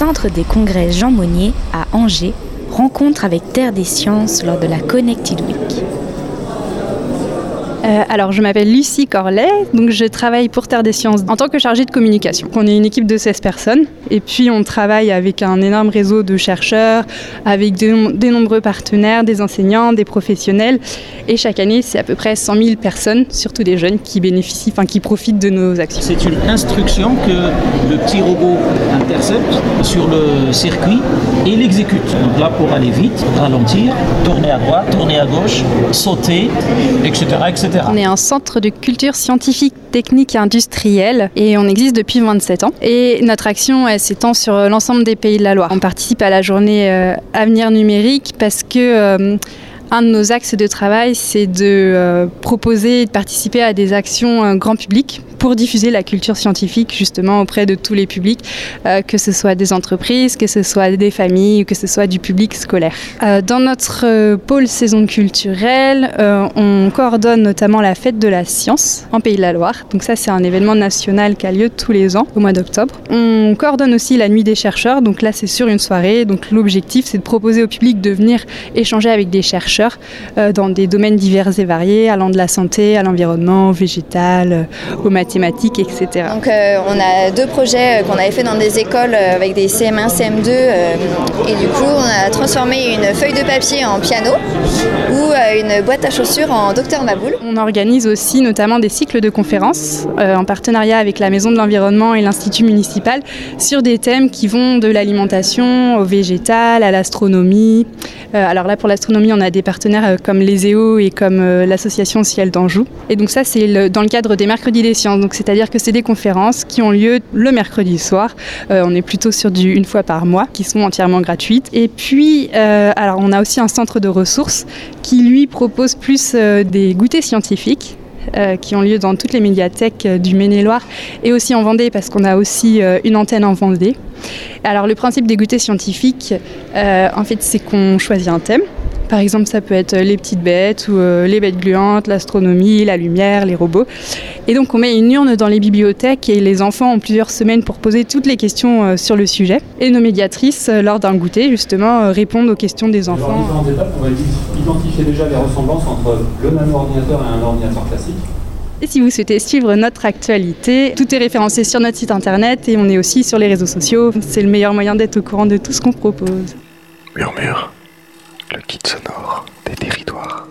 Centre des congrès Jean Monnier à Angers, rencontre avec Terre des Sciences lors de la Connected Week. Euh, alors, je m'appelle Lucie Corlet, donc je travaille pour Terre des Sciences en tant que chargée de communication. On est une équipe de 16 personnes et puis on travaille avec un énorme réseau de chercheurs, avec de, nombreux partenaires, des enseignants, des professionnels. Et chaque année, c'est à peu près 100 000 personnes, surtout des jeunes, qui bénéficient, enfin qui profitent de nos actions. C'est une instruction que le petit robot intercepte sur le circuit et l'exécute. Donc là, pour aller vite, ralentir, tourner à droite, tourner à gauche, sauter, etc. etc. On est un centre de culture scientifique, technique et industrielle et on existe depuis 27 ans. Et notre action s'étend sur l'ensemble des pays de la Loire. On participe à la journée euh, Avenir numérique parce que euh, un de nos axes de travail, c'est de euh, proposer et de participer à des actions grand public pour diffuser la culture scientifique justement auprès de tous les publics, euh, que ce soit des entreprises, que ce soit des familles ou que ce soit du public scolaire. Euh, dans notre euh, pôle saison culturelle, on coordonne notamment la fête de la science en Pays de la Loire. Donc ça c'est un événement national qui a lieu tous les ans au mois d'octobre. On coordonne aussi la nuit des chercheurs. Donc là c'est sur une soirée. Donc l'objectif c'est de proposer au public de venir échanger avec des chercheurs dans des domaines divers et variés, allant de la santé à l'environnement, au végétal, au matériel mathématiques, etc. Donc euh, on a deux projets euh, qu'on avait fait dans des écoles euh, avec des CM1, CM2 et du coup on a transformé une feuille de papier en piano une boîte à chaussures en docteur Maboul. On organise aussi notamment des cycles de conférences en partenariat avec la Maison de l'Environnement et l'Institut municipal sur des thèmes qui vont de l'alimentation au végétal, à l'astronomie. alors là pour l'astronomie on a des partenaires comme les EO et comme l'association Ciel d'Anjou. Et donc ça c'est dans le cadre des mercredis des sciences donc c'est-à-dire que c'est des conférences qui ont lieu le mercredi soir. Euh, on est plutôt sur du une fois par mois, qui sont entièrement gratuites. Et puis, euh, alors on a aussi un centre de ressources qui lui propose plus euh, des goûters scientifiques. qui ont lieu dans toutes les médiathèques du Maine-et-Loire et aussi en Vendée parce qu'on a aussi une antenne en Vendée. Alors le principe des goûters scientifiques, en fait, c'est qu'on choisit un thème par exemple, ça peut être les petites bêtes ou euh, les bêtes gluantes, l'astronomie, la lumière, les robots. Et donc, on met une urne dans les bibliothèques et les enfants ont plusieurs semaines pour poser toutes les questions euh, sur le sujet. Et nos médiatrices, euh, lors d'un goûter, justement, répondent aux questions des enfants. Alors, différentes étapes, on va identifier déjà les ressemblances entre le nano-ordinateur et un ordinateur classique. Et si vous souhaitez suivre notre actualité, tout est référencé sur notre site internet et on est aussi sur les réseaux sociaux. C'est le meilleur moyen d'être au courant de tout ce qu'on propose. Murmure le kit sonore des territoires.